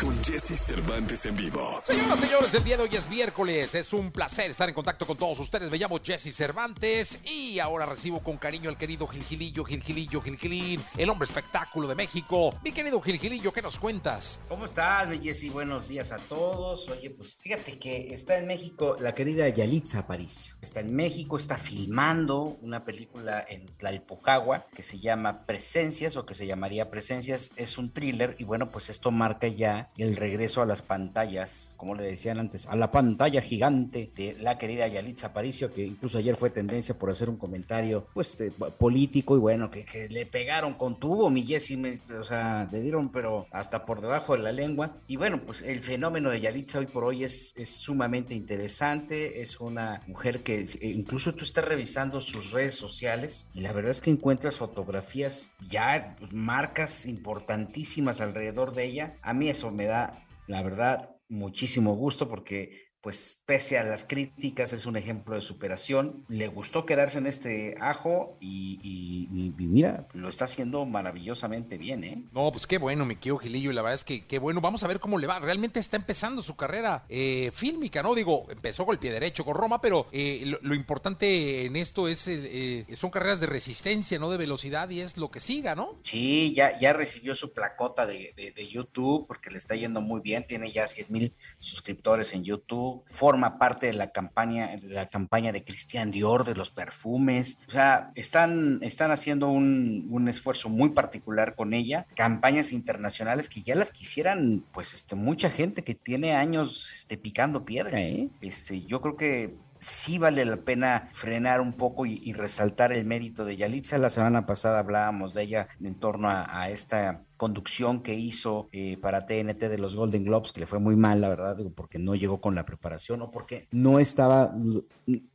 con Jesse Cervantes en vivo. Señoras, señores, el día de hoy es miércoles. Es un placer estar en contacto con todos ustedes. Me llamo Jesse Cervantes y ahora recibo con cariño al querido Gilgilillo, Gilgilillo, Gilgilín, el hombre espectáculo de México. Mi querido Gilgilillo, ¿qué nos cuentas? ¿Cómo estás, mi Jessy? Buenos días a todos. Oye, pues fíjate que está en México la querida Yalitza Aparicio. Está en México, está filmando una película en Tlalpujagua que se llama Presencias o que se llamaría Presencias. Es un thriller y bueno, pues esto marca ya el regreso a las pantallas, como le decían antes, a la pantalla gigante de la querida Yalitza Aparicio, que incluso ayer fue tendencia por hacer un comentario pues eh, político y bueno, que, que, le pegaron con tubo, mi Jessy, o sea, le dieron pero hasta por debajo de la lengua. Y bueno, pues el fenómeno de Yalitza hoy por hoy es, es sumamente interesante, es una mujer que eh, incluso tú estás revisando sus redes sociales y la verdad es que encuentras fotografías ya pues, marcas importantísimas alrededor de ella. A mí eso me da, la verdad, muchísimo gusto porque pues pese a las críticas es un ejemplo de superación. Le gustó quedarse en este ajo y, y, y, mira, lo está haciendo maravillosamente bien, ¿eh? No, pues qué bueno, mi querido Gilillo, y la verdad es que qué bueno. Vamos a ver cómo le va. Realmente está empezando su carrera eh, fílmica, ¿no? Digo, empezó con el pie derecho con Roma, pero eh, lo, lo, importante en esto es eh, son carreras de resistencia, no de velocidad, y es lo que siga, ¿no? Sí, ya, ya recibió su placota de, de, de YouTube porque le está yendo muy bien. Tiene ya 100 mil suscriptores en YouTube forma parte de la campaña, de la campaña de Christian Dior, de los perfumes. O sea, están, están haciendo un, un, esfuerzo muy particular con ella. Campañas internacionales que ya las quisieran, pues, este, mucha gente que tiene años este, picando piedra, ¿eh? Este, yo creo que sí vale la pena frenar un poco y, resaltar el mérito de Yalitza. La semana pasada hablábamos de ella en torno a, esta conducción que hizo eh, para TNT de los Golden Globes, que le fue muy mal, la verdad, digo, porque no llegó con la preparación o porque no estaba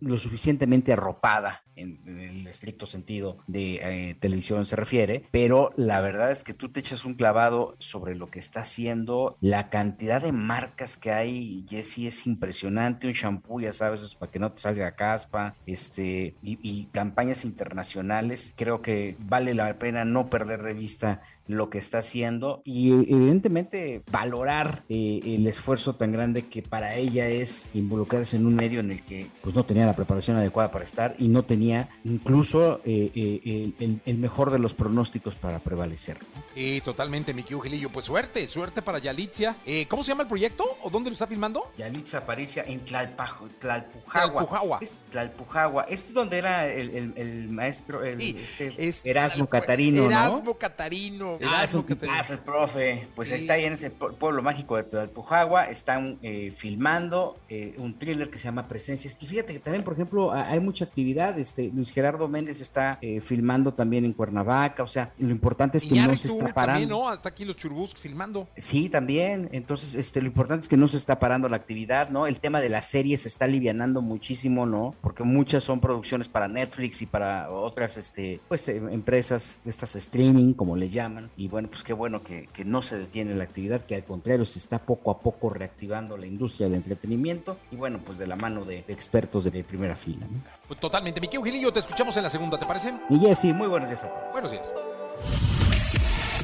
lo suficientemente arropada en, el estricto sentido de eh, televisión se refiere, pero la verdad es que tú te echas un clavado sobre lo que está haciendo, la cantidad de marcas que hay, Jesse, es impresionante, un shampoo, ya sabes, para que no te salga caspa, este, y, y campañas internacionales, creo que vale la pena no perder de vista lo que está haciendo y evidentemente valorar eh, el esfuerzo tan grande que para ella es involucrarse en un medio en el que pues no tenía la preparación adecuada para estar y no tenía incluso eh, eh, el, el, mejor de los pronósticos para prevalecer. Y totalmente, mi Gilillo. Pues suerte, suerte para Yalitza. ¿Cómo se llama el proyecto o dónde lo está filmando? Yalitza Aparicia en Tlalpajo, Tlalpujagua. Tlalpujagua. Es Tlalpujagua. Este es donde era el, el, el maestro, sí, este, es, Erasmo Catarino, Erasmo ¿no? Catarino. Ah, es un tipazo el profe. Pues sí. está ahí en ese pueblo mágico de Tlalpujagua. Están eh, filmando eh, un thriller que se llama Presencias. Y fíjate que también, por ejemplo, hay mucha actividad. Este, Luis Gerardo Méndez está eh, filmando también en Cuernavaca. O sea, lo importante es que no se está parando. También, ¿no? Hasta aquí los churubus filmando. Sí, también. Entonces, este, lo importante es que no se está parando la actividad, ¿no? El tema de las series se está alivianando muchísimo, ¿no? Porque muchas son producciones para Netflix y para otras, este, pues, empresas, estas streaming, como le llaman. Y bueno, pues qué bueno que, que, no se detiene la actividad, que al contrario se está poco a poco reactivando la industria del entretenimiento y bueno, pues de la mano de, expertos de, de, primera fila. ¿no? Pues totalmente. Miquel Gilillo, te escuchamos en la segunda, ¿te parece? Y Jessy, muy buenos días a todos. Buenos días.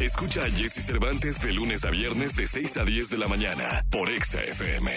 Escucha a Jesse Cervantes de lunes a viernes de 6 a 10 de la mañana por Exa FM.